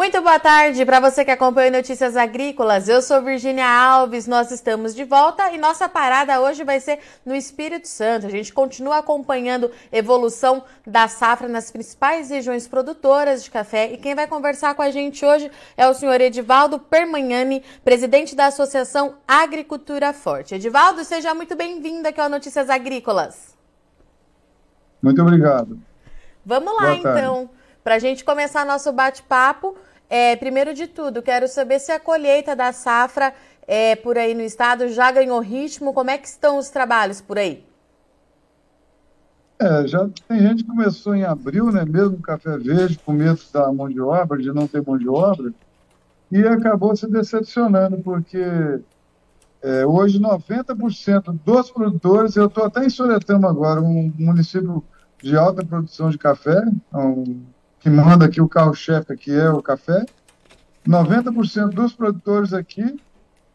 Muito boa tarde para você que acompanha Notícias Agrícolas. Eu sou Virginia Alves, nós estamos de volta e nossa parada hoje vai ser no Espírito Santo. A gente continua acompanhando evolução da safra nas principais regiões produtoras de café e quem vai conversar com a gente hoje é o senhor Edivaldo Permagnani, presidente da Associação Agricultura Forte. Edivaldo, seja muito bem-vindo aqui ao Notícias Agrícolas. Muito obrigado. Vamos lá, então. Para a gente começar nosso bate-papo, é, primeiro de tudo, quero saber se a colheita da safra é, por aí no estado já ganhou ritmo. Como é que estão os trabalhos por aí? É, já tem gente que começou em abril, né? Mesmo café verde, com medo da mão de obra, de não ter mão de obra, e acabou se decepcionando, porque é, hoje 90% dos produtores, eu estou até em Soretama agora, um município de alta produção de café, um que manda aqui o carro-chefe, que é o café, 90% dos produtores aqui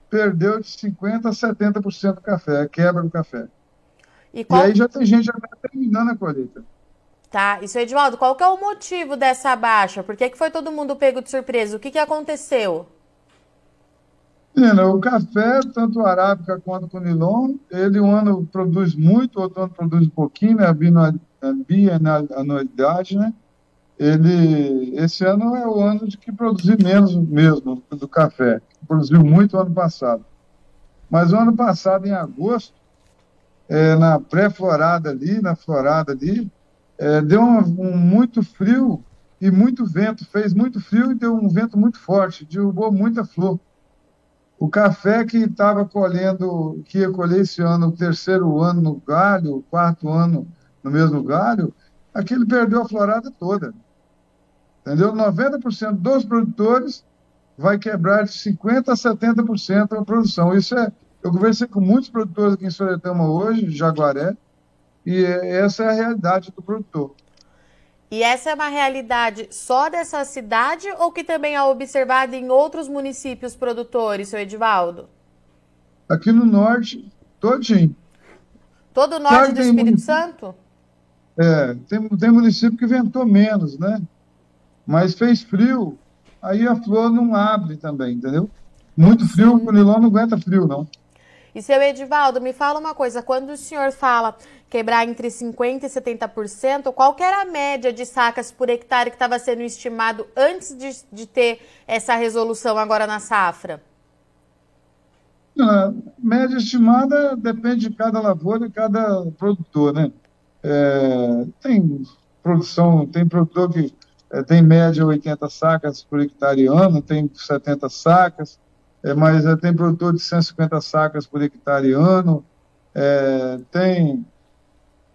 perdeu de 50% a 70% do café, a quebra do café. E, qual... e aí já tem gente já tá terminando a colheita. Tá, isso Edvaldo, qual que é o motivo dessa baixa? Por que, que foi todo mundo pego de surpresa? O que, que aconteceu? Menina, o café, tanto o arábica quanto o conilon, ele um ano produz muito, outro ano produz um pouquinho, né? A bianualidade, né? Ele esse ano é o ano de que produzir menos mesmo do café. Produziu muito ano passado. Mas o ano passado, em agosto, é, na pré-florada ali, na florada ali, é, deu um, um, muito frio e muito vento. Fez muito frio e deu um vento muito forte, derrubou muita flor. O café que estava colhendo, que ia colher esse ano, o terceiro ano no galho, o quarto ano no mesmo galho, aquele perdeu a florada toda. Entendeu? 90% dos produtores vai quebrar de 50% a 70% a produção. Isso é. Eu conversei com muitos produtores aqui em Soretama hoje, Jaguaré, e essa é a realidade do produtor. E essa é uma realidade só dessa cidade ou que também é observada em outros municípios produtores, seu Edivaldo? Aqui no norte, todinho. Todo o norte claro, do Espírito Santo? É, tem, tem município que ventou menos, né? Mas fez frio, aí a flor não abre também, entendeu? Muito frio, o nilon não aguenta frio, não. E seu Edivaldo, me fala uma coisa, quando o senhor fala quebrar entre 50% e 70%, qual era a média de sacas por hectare que estava sendo estimado antes de, de, ter essa resolução agora na safra? A média estimada depende de cada lavoura e cada produtor, né? É, tem produção, tem produtor que é, tem média 80 sacas por hectare ano, tem 70 sacas, é, mas é, tem produtor de 150 sacas por hectare ano, é, tem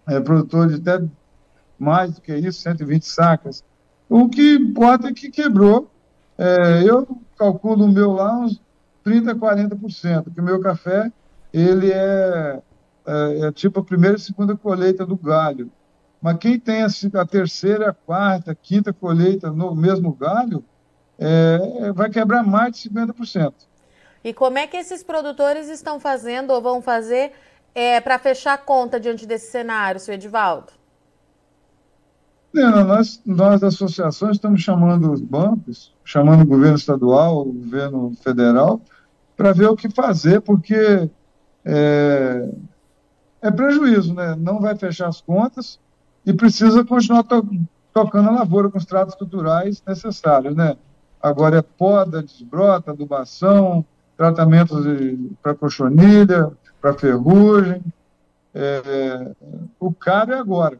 é, produtor de até mais do que isso, 120 sacas. O que importa é que quebrou. É, eu calculo o meu lá uns 30%, 40%, porque o meu café ele é, é, é tipo a primeira e segunda colheita do galho. Mas quem tem a, terceira, a quarta, a quinta colheita no mesmo galho, é, vai quebrar mais de 50%. E como é que esses produtores estão fazendo ou vão fazer é, para fechar a conta diante desse cenário, seu Edivaldo? Não, nós, nós, associações, estamos chamando os bancos, chamando o governo estadual, o governo federal, para ver o que fazer, porque é, é prejuízo, né? Não vai fechar as contas, e precisa continuar to tocando a lavoura com os tratos culturais necessários, né? Agora é poda, desbrota, adubação, tratamentos para cochonilha, para ferrugem. É, o caro é agora.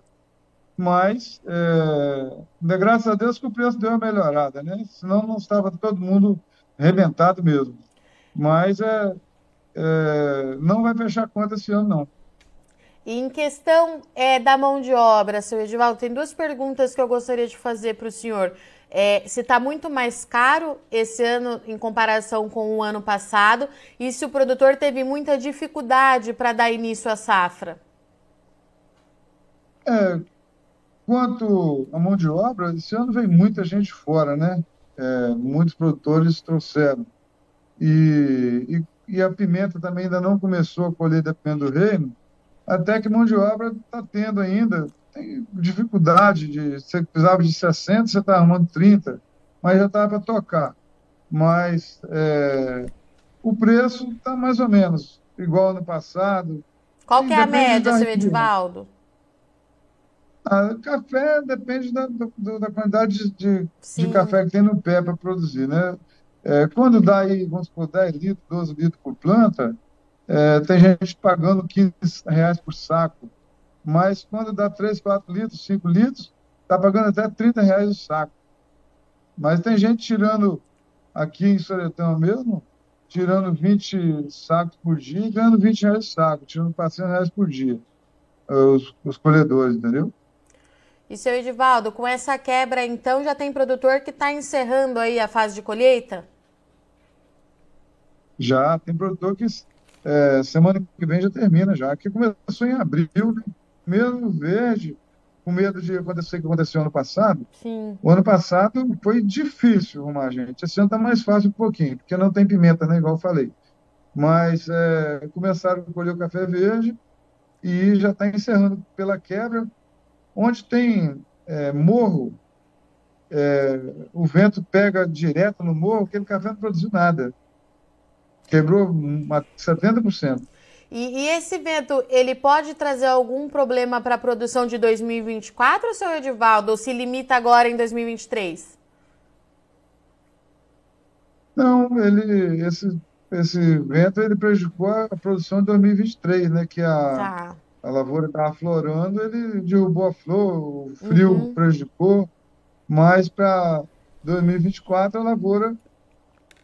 Mas, é, graças a Deus que o preço deu uma melhorada, né? Senão não estava todo mundo arrebentado mesmo. Mas é, é, não vai fechar conta esse ano, não. E em questão é, da mão de obra, seu Edivaldo, tem duas perguntas que eu gostaria de fazer para o senhor. É, se está muito mais caro esse ano em comparação com o ano passado e se o produtor teve muita dificuldade para dar início à safra. É, quanto à mão de obra, esse ano veio muita gente fora, né? É, muitos produtores trouxeram. E, e, e, a pimenta também ainda não começou a colher da pimenta do reino, até que mão de obra está tendo ainda, tem dificuldade de, você precisava de 60, você está arrumando 30, mas já estava para tocar. Mas é, o preço está mais ou menos igual ano passado. Qual que é a média, seu Edivaldo? Ah, café depende da, do, da quantidade de, de, café que tem no pé para produzir, né? É, quando dá aí, vamos supor, 10 litros, 12 litros por planta, é, tem gente pagando 15 reais por saco. Mas quando dá 3, 4 litros, 5 litros, está pagando até 30 reais o saco. Mas tem gente tirando, aqui em Soretão mesmo, tirando 20 sacos por dia e ganhando 20 reais o saco, tirando 400 reais por dia, os, os colhedores, entendeu? E seu Edivaldo, com essa quebra, então, já tem produtor que está encerrando aí a fase de colheita? Já, tem produtor que é, semana que vem já termina já, que começou em abril, né? mesmo verde, com medo de acontecer o que aconteceu ano passado. Sim. O ano passado foi difícil arrumar gente. Esse ano está mais fácil um pouquinho, porque não tem pimenta, né? Igual eu falei. Mas é, começaram a colher o café verde e já está encerrando pela quebra. Onde tem é, morro, é, o vento pega direto no morro, aquele café não produziu nada. Quebrou uma, 70%. E, e, esse vento, ele pode trazer algum problema para a produção de 2024, seu Edivaldo, ou se limita agora em 2023? Não, ele, esse, esse vento ele prejudicou a produção de 2023, né? Que a, tá. a lavoura estava florando, ele derrubou a flor, o frio uhum. prejudicou, mas para 2024 a lavoura,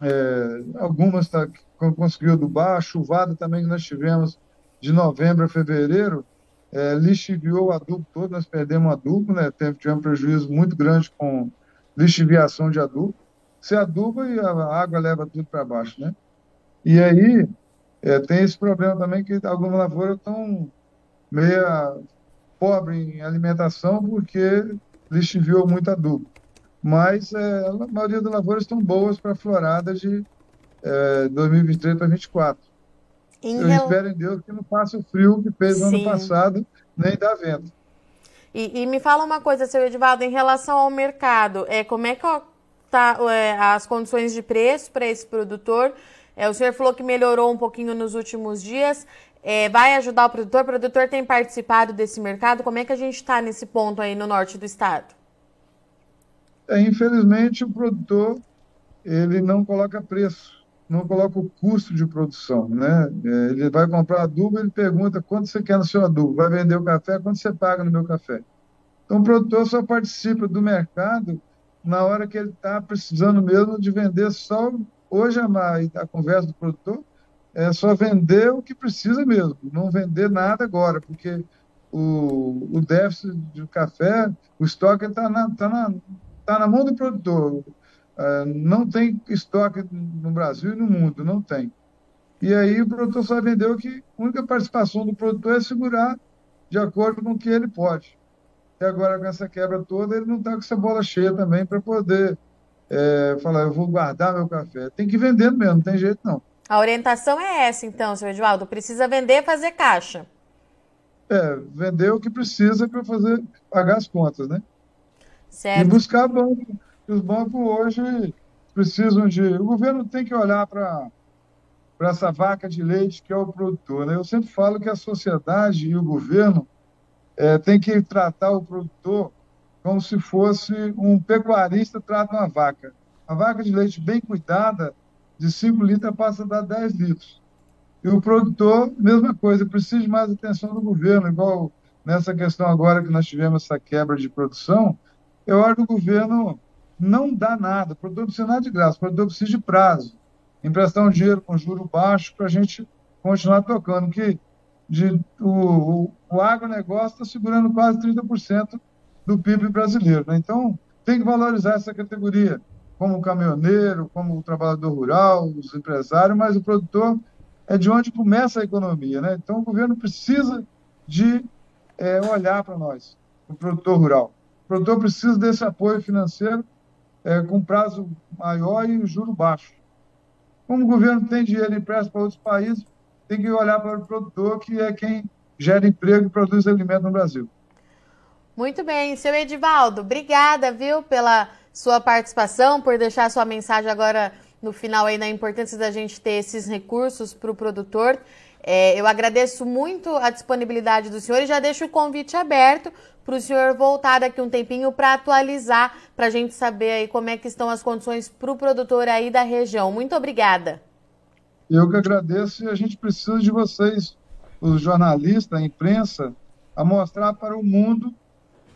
é, algumas tá, conseguiu adubar, a chuvada também que nós tivemos de novembro a fevereiro, é, lixiviou o adubo todo, nós perdemos o adubo, né? tivemos um prejuízo muito grande com lixiviação de adubo. Você aduba e a água leva tudo para baixo, né? E aí é, tem esse problema também que algumas lavouras estão meio pobre em alimentação porque lixiviou muito adubo. Mas é, a maioria das lavouras estão boas para florada de é, 2023 para 2024. Em Eu rel... espero em Deus que não faça o frio que fez no ano passado, nem dá vento. E, e, me fala uma coisa, seu Edivaldo, em relação ao mercado, é, como é que tá é, as condições de preço para esse produtor? É, o senhor falou que melhorou um pouquinho nos últimos dias. É, vai ajudar o produtor? O produtor tem participado desse mercado? Como é que a gente está nesse ponto aí no norte do estado? É, infelizmente, o produtor ele não coloca preço não coloca o custo de produção, né? É, ele vai comprar adubo, ele pergunta quanto você quer no seu adubo, vai vender o café, quanto você paga no meu café. Então, o produtor só participa do mercado na hora que ele está precisando mesmo de vender só. Hoje, a, a conversa do produtor é só vender o que precisa mesmo, não vender nada agora, porque o, o déficit de café, o estoque está na, tá na, tá na mão do produtor. Uh, não tem estoque no Brasil e no mundo, não tem. E aí o produtor só vendeu que a única participação do produtor é segurar de acordo com o que ele pode. E agora, com essa quebra toda, ele não está com essa bola cheia também para poder é, falar, eu vou guardar meu café. Tem que vender mesmo, não tem jeito não. A orientação é essa, então, senhor Edvaldo. Precisa vender e fazer caixa. É, vender o que precisa para fazer pagar as contas, né? Certo. E buscar banco os bancos hoje precisam de. O governo tem que olhar para para essa vaca de leite que é o produtor. Né? Eu sempre falo que a sociedade e o governo é, tem que tratar o produtor como se fosse um pecuarista trata uma vaca. A vaca de leite bem cuidada, de 5 litros, passa a dar 10 litros. E o produtor, mesma coisa, precisa de mais atenção do governo, igual nessa questão agora que nós tivemos essa quebra de produção, é hora do governo não dá nada. O produtor precisa nada de graça, o produtor precisa de prazo. Emprestar um dinheiro com juro baixo para a gente continuar tocando. Que de, o, o, o agronegócio está segurando quase 30% do PIB brasileiro. Né? Então, tem que valorizar essa categoria, como o caminhoneiro, como o trabalhador rural, os empresários, mas o produtor é de onde começa a economia. Né? Então, o governo precisa de é, olhar para nós, o produtor rural. O produtor precisa desse apoio financeiro é, com prazo maior e juro baixo. Como o governo tem dinheiro emprestado para outros países, tem que olhar para o produtor, que é quem gera emprego e produz alimento no Brasil. Muito bem, seu Edivaldo, obrigada, viu, pela sua participação, por deixar sua mensagem agora no final aí na importância da gente ter esses recursos para o produtor. É, eu agradeço muito a disponibilidade do senhor e já deixo o convite aberto para o senhor voltar daqui um tempinho para atualizar, para a gente saber aí como é que estão as condições para o produtor aí da região. Muito obrigada. Eu que agradeço e a gente precisa de vocês, os jornalistas, a imprensa, a mostrar para o mundo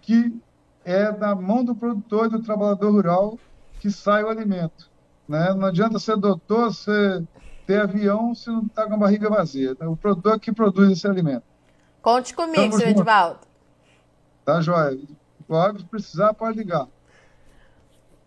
que é da mão do produtor e do trabalhador rural que sai o alimento. Né? Não adianta ser doutor, ser, ter avião se não está com a barriga vazia. O produtor que produz esse alimento. Conte comigo, senhor Edivaldo. Tá, joia. Se precisar, pode ligar.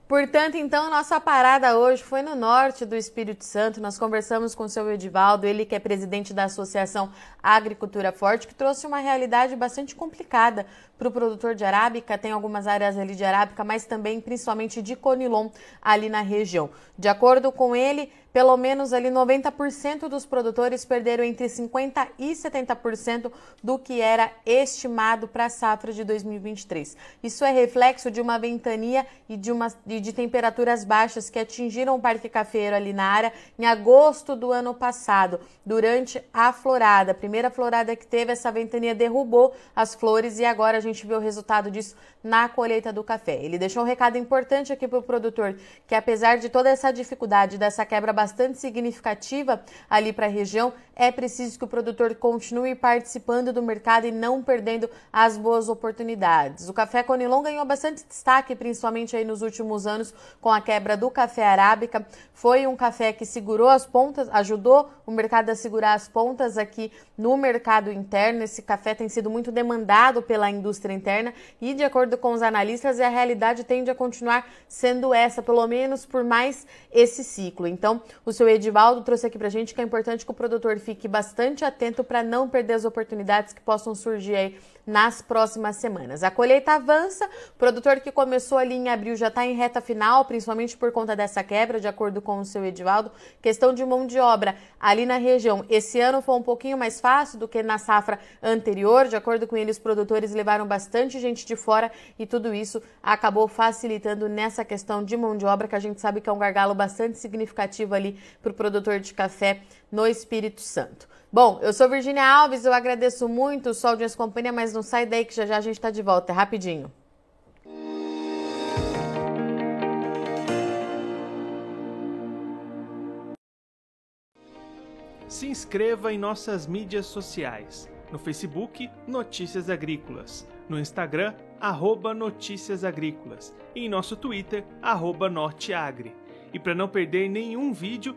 Portanto, então, nossa parada hoje foi no norte do Espírito Santo. Nós conversamos com o seu Edivaldo, ele que é presidente da Associação Agricultura Forte, que trouxe uma realidade bastante complicada para o produtor de arábica. Tem algumas áreas ali de arábica, mas também principalmente de conilon ali na região. De acordo com ele, pelo menos ali 90% dos produtores perderam entre 50% e 70% do que era estimado para a safra de 2023. Isso é reflexo de uma ventania e de, uma, e de temperaturas baixas que atingiram o Parque Cafeiro ali na área em agosto do ano passado, durante a florada. A primeira florada que teve, essa ventania derrubou as flores e agora a gente vê o resultado disso na colheita do café. Ele deixou um recado importante aqui para o produtor, que apesar de toda essa dificuldade, dessa quebra bastante significativa ali para a região, é preciso que o produtor continue participando do mercado e não perdendo as boas oportunidades. O café Conilon ganhou bastante destaque, principalmente aí nos últimos anos, com a quebra do café arábica. Foi um café que segurou as pontas, ajudou o mercado a segurar as pontas aqui no mercado interno. Esse café tem sido muito demandado pela indústria interna e, de acordo com os analistas, a realidade tende a continuar sendo essa, pelo menos por mais esse ciclo. Então, o seu Edivaldo trouxe aqui pra gente que é importante que o produtor fique bastante atento para não perder as oportunidades que possam surgir aí nas próximas semanas. A colheita avança, o produtor que começou ali em abril já está em reta final, principalmente por conta dessa quebra, de acordo com o seu Edivaldo. Questão de mão de obra ali na região. Esse ano foi um pouquinho mais fácil do que na safra anterior, de acordo com ele, os produtores levaram bastante gente de fora e tudo isso acabou facilitando nessa questão de mão de obra, que a gente sabe que é um gargalo bastante significativo ali para o produtor de café no Espírito Santo. Bom, eu sou Virginia Alves, eu agradeço muito o Sol de Companhia, mas não sai daí que já já a gente está de volta, é rapidinho. Se inscreva em nossas mídias sociais. No Facebook, Notícias Agrícolas. No Instagram, arroba Notícias Agrícolas. E em nosso Twitter, arroba Norteagri. E para não perder nenhum vídeo,